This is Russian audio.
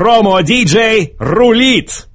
Промо-диджей рулит!